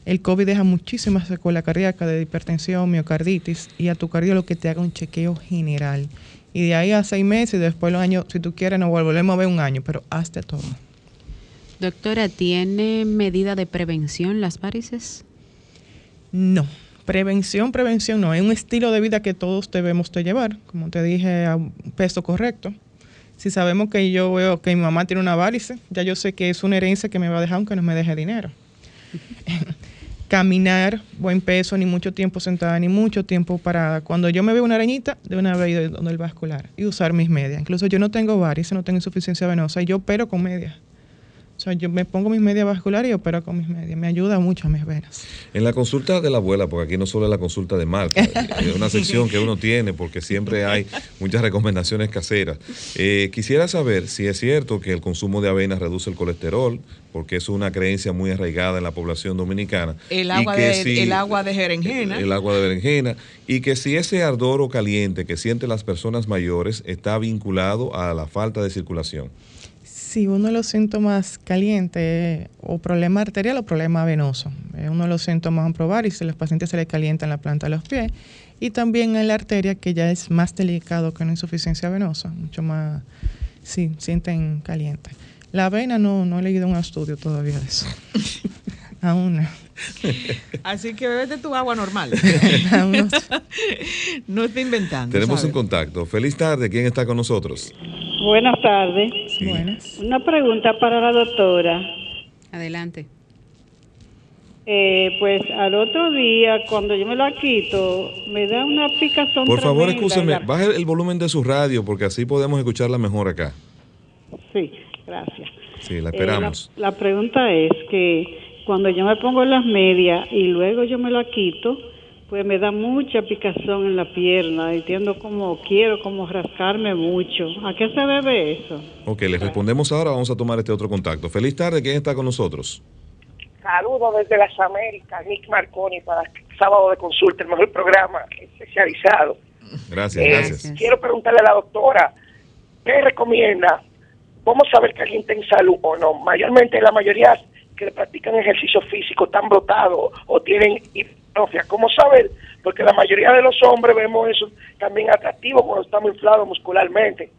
S5: El COVID deja muchísimas secuelas cardíacas de hipertensión, miocarditis, y a tu cardiólogo que te haga un chequeo general. Y de ahí a seis meses y después los años, si tú quieres, nos volvemos a ver un año, pero hazte todo.
S3: Doctora, ¿tiene medida de prevención las varices?
S5: No, prevención, prevención no. Es un estilo de vida que todos debemos de llevar. Como te dije, a un peso correcto. Si sabemos que yo veo que mi mamá tiene una varice, ya yo sé que es una herencia que me va a dejar aunque no me deje dinero. Caminar, buen peso, ni mucho tiempo sentada, ni mucho tiempo parada. Cuando yo me veo una arañita, de una vez donde el vascular y usar mis medias. Incluso yo no tengo varices, no tengo insuficiencia venosa y yo opero con medias. O sea, yo me pongo mis medias vasculares y opero con mis medias. Me ayuda mucho a mis venas.
S1: En la consulta de la abuela, porque aquí no solo es la consulta de Marta, es una sección que uno tiene porque siempre hay muchas recomendaciones caseras. Eh, quisiera saber si es cierto que el consumo de avena reduce el colesterol, porque es una creencia muy arraigada en la población dominicana.
S2: El
S1: y
S2: agua,
S1: que
S2: de,
S1: si-
S2: el agua de berenjena.
S1: el agua de berenjena, y que si ese ardor o caliente que sienten las personas mayores está vinculado a la falta de circulación.
S5: Sí, uno de los síntomas calientes eh, o problema arterial o problema venoso. Es uno de los síntomas a probar y si los pacientes se les calienta en la planta de los pies. Y también en la arteria, que ya es más delicado que una insuficiencia venosa, mucho más, sí, sienten caliente. La vena no, no he leído un estudio todavía de eso. Aún no.
S2: Así que bebete tu agua normal.
S5: No
S2: está inventando.
S1: Tenemos
S2: ¿sabes?
S1: un contacto. Feliz tarde, ¿quién está con nosotros?
S11: Buenas tardes.
S1: Sí.
S11: Una pregunta para la doctora.
S3: Adelante.
S11: Eh, pues al otro día, cuando yo me la quito, me da una picazón.
S1: Por favor, escúcheme,
S11: la-
S1: baje el volumen de su radio porque así podemos escucharla mejor acá.
S11: Sí, gracias.
S1: Sí, la
S11: Eh,
S1: esperamos.
S11: la, la pregunta es que cuando yo me pongo las medias y luego yo me la quito, pues me da mucha picazón en la pierna. Entiendo como quiero como rascarme mucho. ¿A qué se debe eso?
S1: Ok, le respondemos ahora, vamos a tomar este otro contacto. Feliz tarde, ¿quién está con nosotros?
S12: Saludos desde las Américas, Nick Marconi, para Sábado de Consulta, el mejor programa especializado.
S1: Gracias,
S12: Eh,
S1: gracias.
S12: Quiero preguntarle a la doctora, ¿qué recomienda? ¿Cómo saber que alguien está en salud o no? Mayormente la mayoría que practican ejercicio físico están brotados o tienen hipertrofia. ¿Cómo saber? Porque la mayoría de los hombres vemos eso también atractivo cuando estamos inflados muscularmente.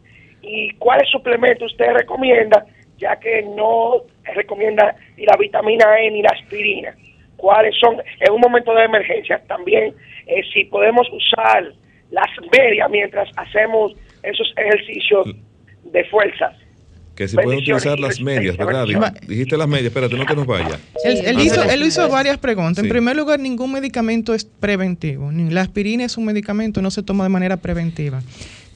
S12: ¿Y cuáles suplementos usted recomienda? Ya que no recomienda ni la vitamina E ni la aspirina. ¿Cuáles son? En un momento de emergencia también, eh, si podemos usar las medias mientras hacemos esos ejercicios de fuerza.
S1: Que se pueden utilizar las medias, ¿verdad? Dijiste las medias, espérate, no te nos vayas.
S5: Él, él
S1: Ah,
S5: hizo, él hizo varias preguntas.
S1: Sí.
S5: En primer lugar, ningún medicamento es preventivo. La aspirina es un medicamento, no se toma de manera preventiva.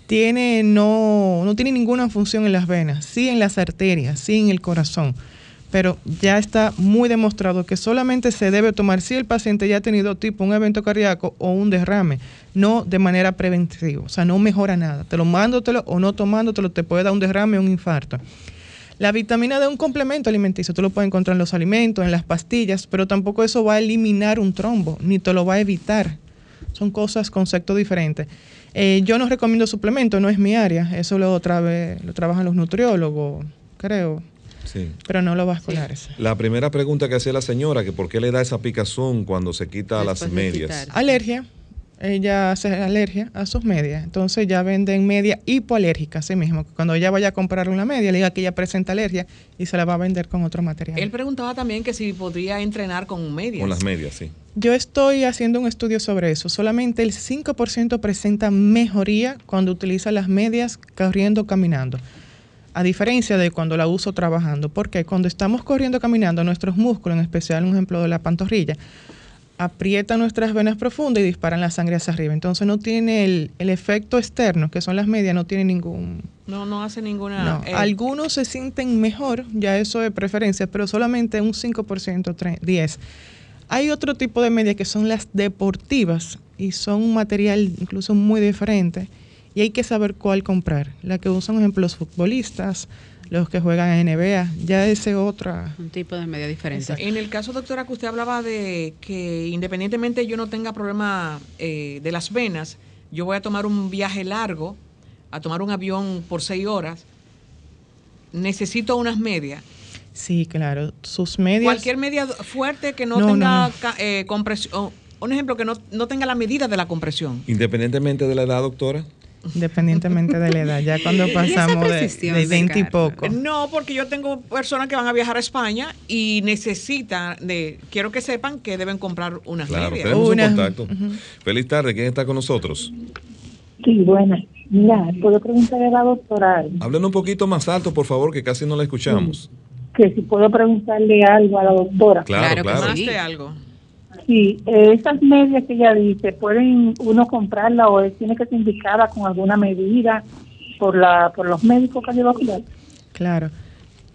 S5: tiene no, no tiene ninguna función en las venas, sí en las arterias, sí en el corazón pero ya está muy demostrado que solamente se debe tomar si el paciente ya ha tenido tipo un evento cardíaco o un derrame, no de manera preventiva, o sea, no mejora nada. Te lo mándotelo o no tomándotelo te puede dar un derrame o un infarto. La vitamina D es un complemento alimenticio, tú lo puedes encontrar en los alimentos, en las pastillas, pero tampoco eso va a eliminar un trombo, ni te lo va a evitar. Son cosas, conceptos diferentes. Eh, yo no recomiendo suplementos, no es mi área. Eso lo, lo trabajan los nutriólogos, creo. Sí. Pero no lo vasculares.
S1: La primera pregunta que hacía la señora, que por qué le da esa picazón cuando se quita las medias.
S5: Alergia. Ella hace alergia a sus medias. Entonces ya venden media hipoalérgica, así mismo. Cuando ella vaya a comprar una media, le diga que ella presenta alergia y se la va a vender con otro material.
S2: Él preguntaba también que si podría entrenar con medias.
S1: Con las medias, sí.
S5: Yo estoy haciendo un estudio sobre eso. Solamente el 5% presenta mejoría cuando utiliza las medias corriendo caminando. A diferencia de cuando la uso trabajando. Porque cuando estamos corriendo caminando, nuestros músculos, en especial un ejemplo de la pantorrilla, aprietan nuestras venas profundas y disparan la sangre hacia arriba. Entonces no tiene el, efecto externo, que son las medias, no tiene ningún...
S2: No, no hace ninguna...
S5: Eh, Algunos se sienten mejor, ya eso de preferencia, pero solamente un 5%, 10%. Hay otro tipo de medias que son las deportivas y son un material incluso muy diferente y hay que saber cuál comprar. La que usan, por ejemplo, los futbolistas, los que juegan en NBA, ya ese otra...
S3: Un tipo de media diferente.
S2: En el caso, doctora, que usted hablaba de que independientemente yo no tenga problema eh, de las venas, yo voy a tomar un viaje largo, a tomar un avión por seis horas, necesito unas medias
S5: Sí, claro. Sus medias.
S2: Cualquier media fuerte que no, tenga eh, compresión. Un ejemplo, que no, tenga la medida de la compresión.
S1: Independientemente de la edad, doctora.
S5: Independientemente de la edad, ya cuando pasamos de, 20 y poco.
S2: No, porque yo tengo personas que van a viajar a España y necesitan de, quiero que sepan que deben comprar unas
S1: claro, Tenemos un contacto. Feliz tarde, ¿quién está con nosotros?
S10: Sí, buenas. Mira, puedo preguntarle a la doctora.
S1: Hablen un poquito más alto, por favor, que casi no la escuchamos
S10: que si puedo preguntarle algo a la doctora.
S1: Claro, claro.
S2: Sí. algo.
S10: Sí, eh, esas medias que ella dice, ¿pueden uno comprarla o tiene que ser indicada con alguna medida por la por los médicos cardiovasculares?
S5: Claro.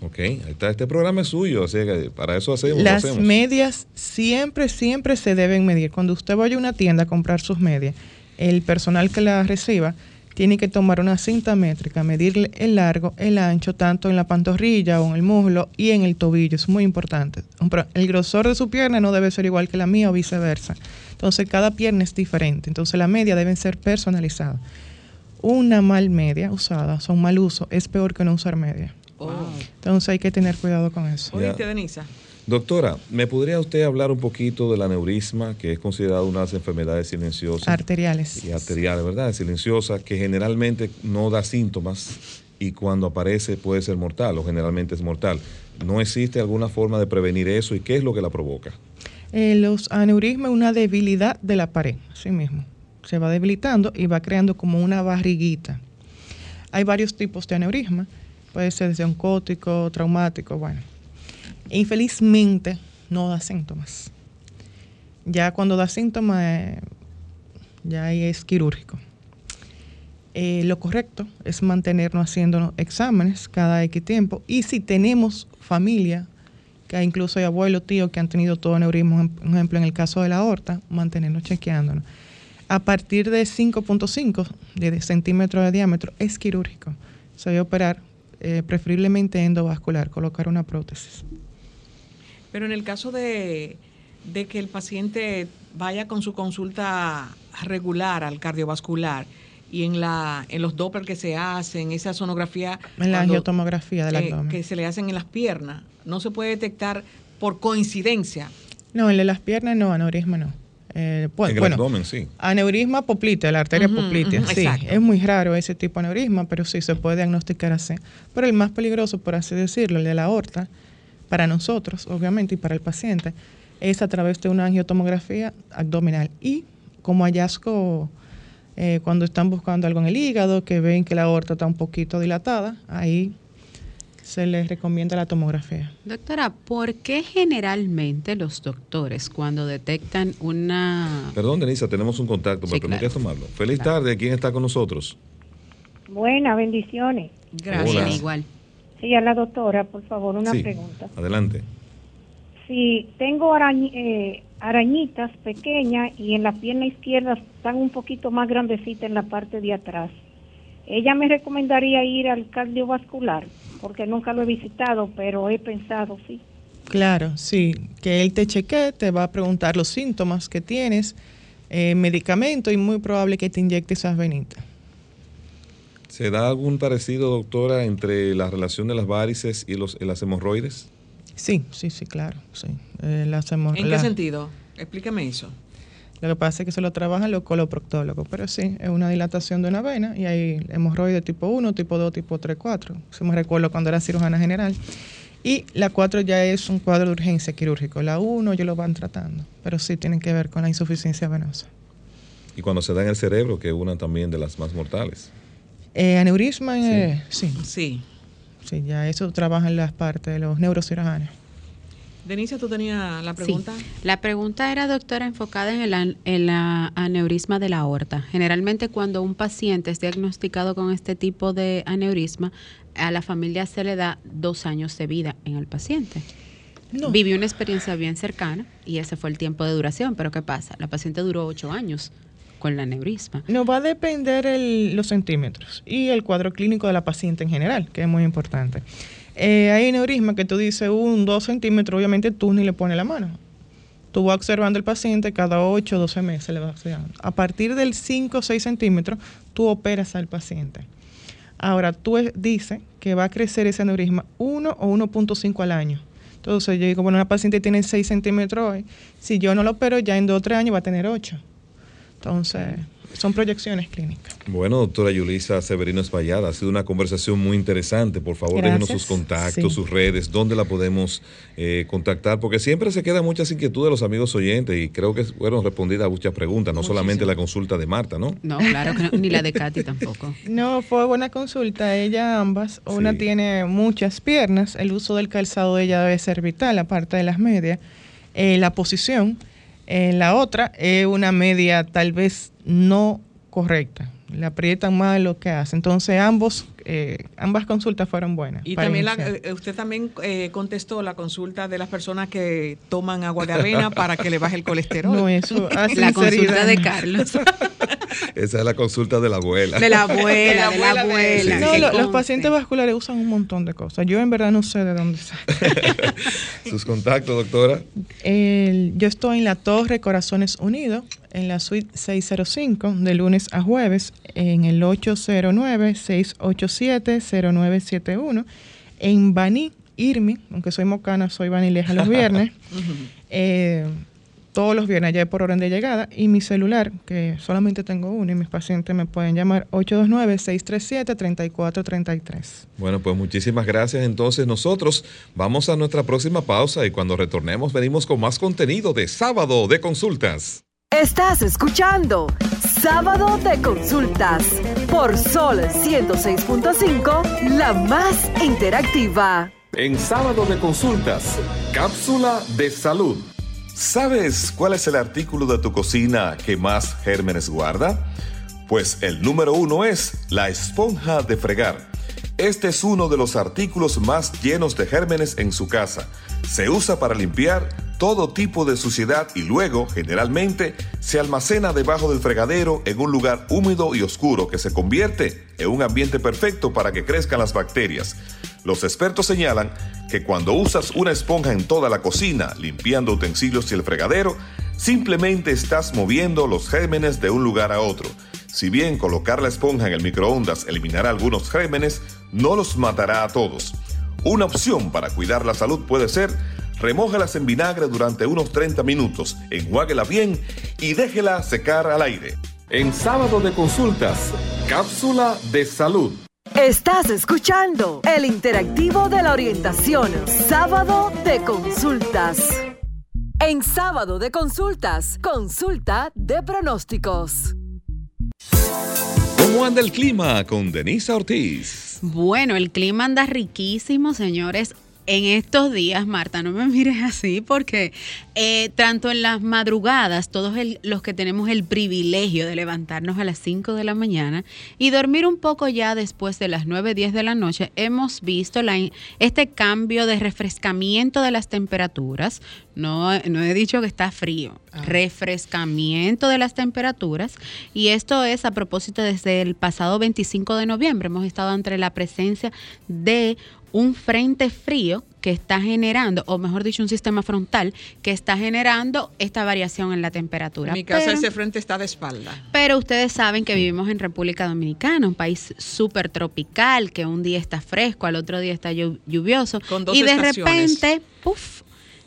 S1: Ok, ahí está, este programa es suyo, así que para eso hacemos.
S5: Las medias siempre, siempre se deben medir. Cuando usted vaya a una tienda a comprar sus medias, el personal que la reciba tiene que tomar una cinta métrica, medir el largo, el ancho, tanto en la pantorrilla o en el muslo y en el tobillo. Es muy importante. El grosor de su pierna no debe ser igual que la mía o viceversa. Entonces, cada pierna es diferente. Entonces, la media deben ser personalizadas. Una mal media usada, son mal uso, es peor que no usar media. Oh. Entonces, hay que tener cuidado con eso.
S2: Oíste, Denisa.
S1: Doctora, ¿me podría usted hablar un poquito del aneurisma, que es considerado una de las enfermedades silenciosas?
S5: Arteriales.
S1: Y arteriales, ¿verdad? Silenciosa, que generalmente no da síntomas y cuando aparece puede ser mortal o generalmente es mortal. ¿No existe alguna forma de prevenir eso y qué es lo que la provoca?
S5: Eh, los aneurismas es una debilidad de la pared, así mismo. Se va debilitando y va creando como una barriguita. Hay varios tipos de aneurisma, puede ser desde oncótico, traumático, bueno infelizmente no da síntomas. Ya cuando da síntomas, eh, ya ahí es quirúrgico. Eh, lo correcto es mantenernos haciendo exámenes cada X tiempo y si tenemos familia, que incluso hay abuelos, tíos que han tenido todo neurismo, por ejemplo en el caso de la aorta, mantenernos chequeándonos. A partir de 5.5 de centímetros de diámetro es quirúrgico. Se debe operar eh, preferiblemente endovascular, colocar una prótesis.
S2: Pero en el caso de, que el paciente vaya con su consulta regular al cardiovascular y en la en los Doppler que se hacen, esa sonografía...
S5: En la angiotomografía del abdomen.
S2: Que se le hacen en las piernas, no se puede detectar por coincidencia.
S5: No, en las piernas no, aneurisma no.
S1: Eh, pues, en el abdomen, sí.
S5: Aneurisma poplitea, la arteria poplitea, sí. Es muy raro ese tipo de aneurisma, pero sí se puede diagnosticar así. Pero el más peligroso, por así decirlo, el de la aorta, para nosotros, obviamente, y para el paciente, es a través de una angiotomografía abdominal. Y como hallazgo, eh, cuando están buscando algo en el hígado, que ven que la aorta está un poquito dilatada, ahí se les recomienda la tomografía.
S3: Doctora, ¿por qué generalmente los doctores cuando detectan una...
S1: Perdón, Denisa, tenemos un contacto, pero claro. tomarlo. Feliz tarde, ¿quién está con nosotros?
S13: Buenas, bendiciones.
S3: Gracias. Igual.
S13: Sí, a la doctora, por favor, una pregunta.
S1: Adelante.
S13: Sí, tengo eh, arañitas pequeñas y en la pierna izquierda están un poquito más grandecitas en la parte de atrás. Ella me recomendaría ir al cardiovascular, porque nunca lo he visitado, pero he pensado, sí.
S5: Claro, sí, que él te chequee, te va a preguntar los síntomas que tienes, eh, medicamento y muy probable que te inyecte esas venitas.
S1: ¿Se da algún parecido, doctora, entre la relación de las varices y los, las hemorroides?
S5: Sí, sí, sí, claro. Sí.
S2: Eh, ¿En qué sentido? Explícame eso.
S5: Lo que pasa es que se lo trabajan los coloproctólogos, pero sí, es una dilatación de una vena y hay hemorroides tipo 1, tipo 2, tipo 3, 4. Si me recuerdo cuando era cirujana general. Y la 4 ya es un cuadro de urgencia quirúrgico. La 1 ya lo van tratando, pero sí tienen que ver con la insuficiencia venosa.
S1: Y cuando se da en el cerebro, que es una también de las más mortales.
S5: Eh, aneurisma, sí. Eh,
S2: sí. Sí.
S5: Sí, ya eso trabaja en las partes de los neurocirujanos.
S2: Denise, ¿tú tenías la pregunta?
S3: La pregunta era, doctora, enfocada en el, en la aneurisma de la aorta. Generalmente cuando un paciente es diagnosticado con este tipo de aneurisma, a la familia se le da dos años de vida en el paciente. No. Vivió una experiencia bien cercana y ese fue el tiempo de duración, pero ¿qué pasa? La paciente duró ocho años con la aneurisma.
S5: No va a depender los centímetros y el cuadro clínico de la paciente en general, que es muy importante. Eh, hay aneurisma que tú dices un, dos centímetros, obviamente tú ni le pones la mano. Tú vas observando el paciente cada 8 o 12 meses le vas A partir del 5 o 6 centímetros, tú operas al paciente. Ahora, tú dices que va a crecer ese aneurisma 1 o 1.5 al año. Entonces yo digo, bueno, una paciente tiene 6 centímetros hoy, si yo no lo opero, ya en 2 o 3 años va a tener 8. Entonces, son proyecciones clínicas.
S1: Bueno, doctora Yulisa Severino Espallada, ha sido una conversación muy interesante. Por favor, déjenos sus contactos, sus redes, dónde la podemos eh, contactar, porque siempre se quedan muchas inquietudes de los amigos oyentes y creo que fueron respondidas a muchas preguntas, no solamente la consulta de Marta, ¿no?
S3: No, claro que no, ni la de Katy tampoco.
S5: No, fue buena consulta, ella ambas. Una tiene muchas piernas, el uso del calzado de ella debe ser vital, aparte de las medias. Eh, la posición en la otra es una media tal vez no correcta. Le aprietan más lo que hace. Entonces ambos, eh, ambas consultas fueron buenas.
S2: Y también eh, usted también eh, contestó la consulta de las personas que toman agua de avena para que le baje el colesterol.
S5: No, eso.
S3: La consulta de Carlos.
S1: Esa es la consulta de la abuela.
S3: De la abuela, de la abuela.
S5: No, los pacientes vasculares usan un montón de cosas. Yo en verdad no sé de dónde sale.
S1: ¿Sus contactos, doctora?
S5: yo estoy en la Torre Corazones Unidos, en la suite 605, de lunes a jueves, en el 809-687-0971. En Baní, Irmi, aunque soy mocana, soy banileja los viernes. eh, todos los viernes ya por orden de llegada y mi celular, que solamente tengo uno y mis pacientes me pueden llamar 829-637-3433.
S1: Bueno, pues muchísimas gracias. Entonces nosotros vamos a nuestra próxima pausa y cuando retornemos venimos con más contenido de sábado de consultas.
S4: Estás escuchando Sábado de Consultas por Sol 106.5, la más interactiva.
S1: En Sábado de Consultas, cápsula de salud. ¿Sabes cuál es el artículo de tu cocina que más gérmenes guarda? Pues el número uno es la esponja de fregar. Este es uno de los artículos más llenos de gérmenes en su casa. Se usa para limpiar todo tipo de suciedad y luego, generalmente, se almacena debajo del fregadero en un lugar húmedo y oscuro que se convierte en un ambiente perfecto para que crezcan las bacterias. Los expertos señalan que cuando usas una esponja en toda la cocina, limpiando utensilios y el fregadero, simplemente estás moviendo los gérmenes de un lugar a otro. Si bien colocar la esponja en el microondas eliminará algunos gérmenes, no los matará a todos. Una opción para cuidar la salud puede ser remójalas en vinagre durante unos 30 minutos, enjuáguela bien y déjela secar al aire. En sábado de consultas, cápsula de salud.
S4: Estás escuchando el interactivo de la orientación, sábado de consultas. En sábado de consultas, consulta de pronósticos.
S1: ¿Cómo anda el clima con Denisa Ortiz?
S3: Bueno, el clima anda riquísimo, señores en estos días, Marta, no me mires así, porque eh, tanto en las madrugadas, todos los que tenemos el privilegio de levantarnos a las 5 de la mañana y dormir un poco ya después de las 9, 10 de la noche, hemos visto la, este cambio de refrescamiento de las temperaturas. No, no he dicho que está frío, ah. refrescamiento de las temperaturas. Y esto es a propósito desde el pasado 25 de noviembre. Hemos estado entre la presencia de un frente frío que está generando, o mejor dicho, un sistema frontal que está generando esta variación en la temperatura.
S2: En mi caso, ese frente está de espalda.
S3: Pero ustedes saben que vivimos en República Dominicana, un país súper tropical, que un día está fresco, al otro día está lluvioso.
S2: Con dos
S3: y de
S2: estaciones.
S3: repente, puff,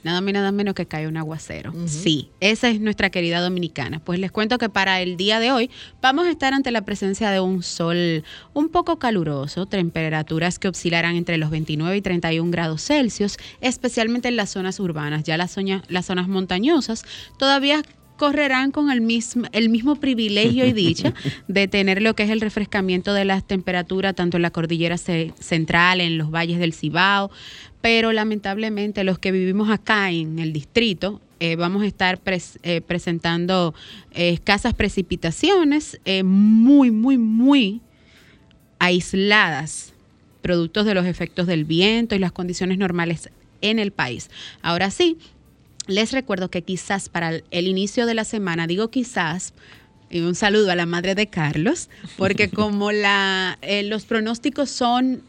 S3: nada más nada menos que cae un aguacero. Sí, esa es nuestra querida dominicana. Pues les cuento que para el día de hoy vamos a estar ante la presencia de un sol un poco caluroso, temperaturas que oscilarán entre los 29 y 31 grados Celsius, especialmente en las zonas urbanas. Ya las, las zonas montañosas todavía correrán con el mismo, el mismo privilegio y dicha de tener lo que es el refrescamiento de las temperaturas tanto en la cordillera central, en los valles del Cibao, pero lamentablemente los que vivimos acá en el distrito eh, vamos a estar eh, presentando eh, escasas precipitaciones muy, muy, muy aisladas, productos de los efectos del viento y las condiciones normales en el país. Ahora sí, les recuerdo que quizás para el inicio de la semana, digo quizás, y un saludo a la madre de Carlos, porque como la, los pronósticos son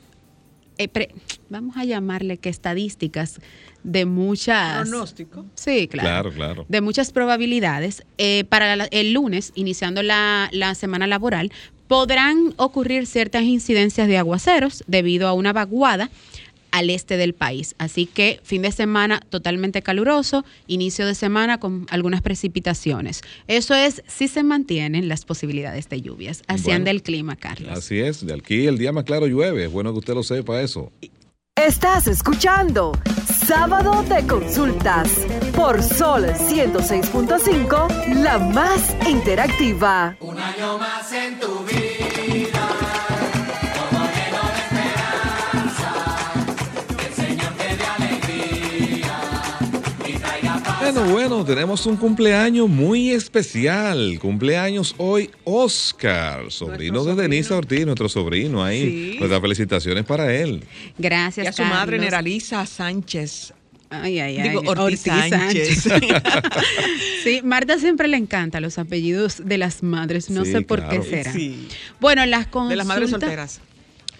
S3: vamos a llamarle que estadísticas de muchas...
S2: Pronóstico.
S3: Sí, claro. Claro, De muchas probabilidades. Eh, para el lunes, iniciando la, la semana laboral, podrán ocurrir ciertas incidencias de aguaceros debido a una vaguada al este del país. Así que fin de semana totalmente caluroso, inicio de semana con algunas precipitaciones. Eso es si se mantienen las posibilidades de lluvias. Así anda el clima, Carlos.
S1: Así es, de aquí el día más claro llueve. Es bueno que usted lo sepa eso.
S4: Estás escuchando Sábado de Consultas por Sol 106.5, la más interactiva.
S14: Un año más en tu vida.
S1: Bueno, bueno, tenemos un cumpleaños muy especial. Cumpleaños hoy Oscar, sobrino de Denise Ortiz, nuestro sobrino ahí. Sí. Nuestras felicitaciones para él.
S3: Gracias.
S2: Y a su madre, Neralisa Sánchez.
S3: Ay, ay,
S2: ay. Digo, Ortiz, Sánchez.
S3: sí, Marta siempre le encanta los apellidos de las madres. No sé por qué será. Sí. Bueno, las consultas.
S2: De las madres solteras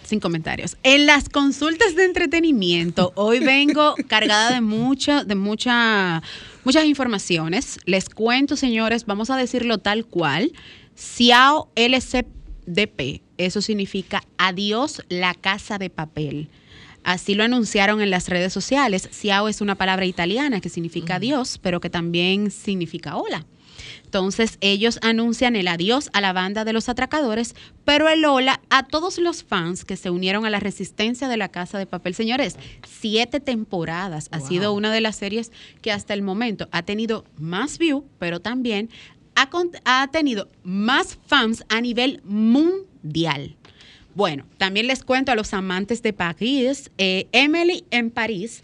S3: sin comentarios. En las consultas de entretenimiento, hoy vengo cargada de mucha, de mucha, muchas informaciones. Les cuento, señores, vamos a decirlo tal cual. Xiao LCDP, eso significa adiós la casa de papel. Así lo anunciaron en las redes sociales. Xiao es una palabra italiana que significa adiós, pero que también significa hola. Entonces ellos anuncian el adiós a la banda de los atracadores, pero el hola a todos los fans que se unieron a la resistencia de la Casa de Papel. Señores, siete temporadas ha sido una de las series que hasta el momento ha tenido más view, pero también ha, tenido más fans a nivel mundial. Bueno, también les cuento a los amantes de París, eh, Emily en París,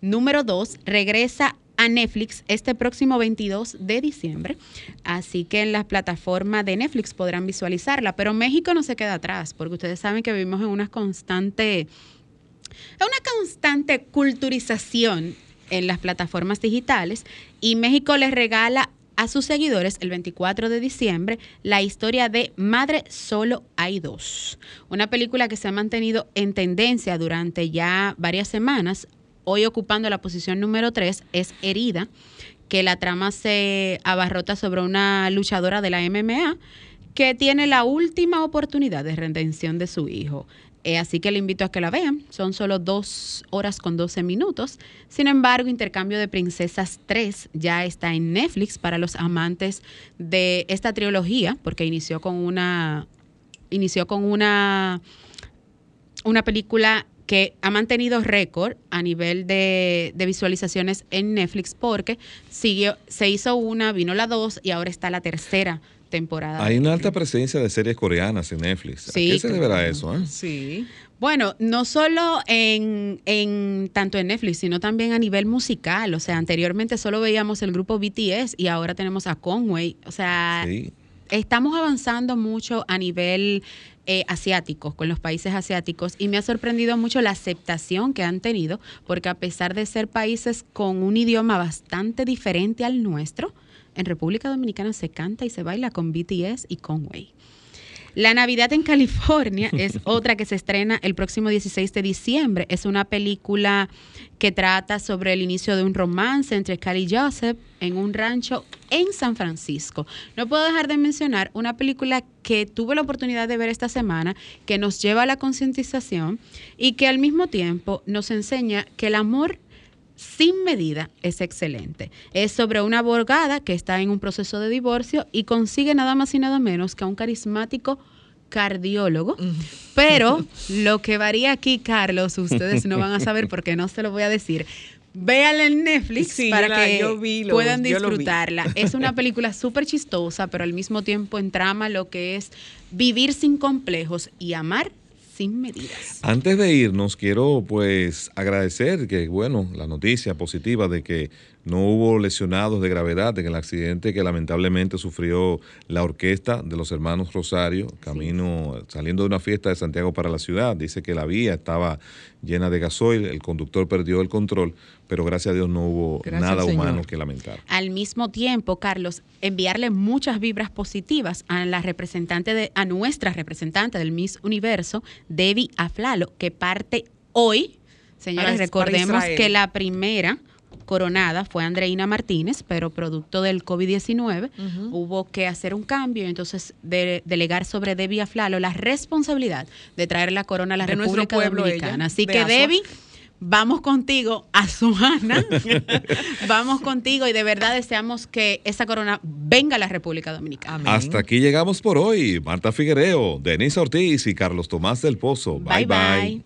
S3: número dos, regresa a Netflix este próximo 22 de diciembre. Así que en las plataformas de Netflix podrán visualizarla. Pero México no se queda atrás, porque ustedes saben que vivimos en una constante, una constante culturización en las plataformas digitales y México les regala a sus seguidores el 24 de diciembre la historia de Madre Solo hay dos, una película que se ha mantenido en tendencia durante ya varias semanas, hoy ocupando la posición número 3 es Herida, que la trama se abarrota sobre una luchadora de la MMA que tiene la última oportunidad de redención de su hijo. Eh, así que le invito a que la vean. Son solo dos horas con 12 minutos. Sin embargo, Intercambio de Princesas 3 ya está en Netflix para los amantes de esta trilogía, porque inició con una. Inició con una. Una película que ha mantenido récord a nivel de, visualizaciones en Netflix porque siguió, se hizo una, vino la dos y ahora está la tercera temporada.
S1: Hay una alta presencia de series coreanas en Netflix. ¿A
S3: Sí,
S1: qué se
S3: claro.
S1: deberá eso? eh?
S2: Sí.
S3: Bueno, no solo en, en tanto en Netflix, sino también a nivel musical. O sea, anteriormente solo veíamos el grupo BTS y ahora tenemos a Conway. O sea,
S1: Sí.
S3: estamos avanzando mucho a nivel eh, asiático, con los países asiáticos, y me ha sorprendido mucho la aceptación que han tenido, porque a pesar de ser países con un idioma bastante diferente al nuestro, en República Dominicana se canta y se baila con BTS y Conway. La Navidad en California es otra que se estrena el próximo 16 de diciembre. Es una película que trata sobre el inicio de un romance entre Cali y Joseph en un rancho en San Francisco. No puedo dejar de mencionar una película que tuve la oportunidad de ver esta semana, que nos lleva a la concientización y que al mismo tiempo nos enseña que el amor sin medida es excelente. Es sobre una abogada que está en un proceso de divorcio y consigue nada más y nada menos que a un carismático cardiólogo. Pero lo que varía aquí, Carlos, ustedes no van a saber porque no se lo voy a decir. Véanla en Netflix
S2: Sí,
S3: para
S2: la-
S3: que
S2: yo vi
S3: puedan
S2: lo vi.
S3: disfrutarla. Es una película súper chistosa, pero al mismo tiempo entrama lo que es vivir sin complejos y amar sin medidas.
S1: Antes de irnos, quiero pues agradecer que, bueno, la noticia positiva de que no hubo lesionados de gravedad en el accidente que lamentablemente sufrió la orquesta de los hermanos Rosario, camino, saliendo de una fiesta de Santiago para la ciudad. Dice que la vía estaba llena de gasoil, el conductor perdió el control, pero gracias a Dios no hubo
S3: Gracias,
S1: nada
S3: Señor.
S1: humano que lamentar.
S3: Al mismo tiempo, Carlos, enviarle muchas vibras positivas a la representante de, a nuestra representante del Miss Universo, Debbie Aflalo, que parte hoy. Señores, recordemos que la primera coronada fue Andreina Martínez, pero producto del COVID-19 hubo que hacer un cambio y entonces de- delegar sobre Debbie Aflalo la responsabilidad de traer la corona a la
S2: De
S3: República
S2: pueblo
S3: Dominicana.
S2: ella,
S3: Así
S2: de
S3: que
S2: Asua.
S3: Debbie, vamos contigo a Suana. vamos contigo y de verdad deseamos que esa corona venga a la República Dominicana.
S1: Hasta aquí llegamos por hoy. Marta Figuereo, Denise Ortiz y Carlos Tomás del Pozo. bye.
S3: Bye,
S1: bye.
S3: bye.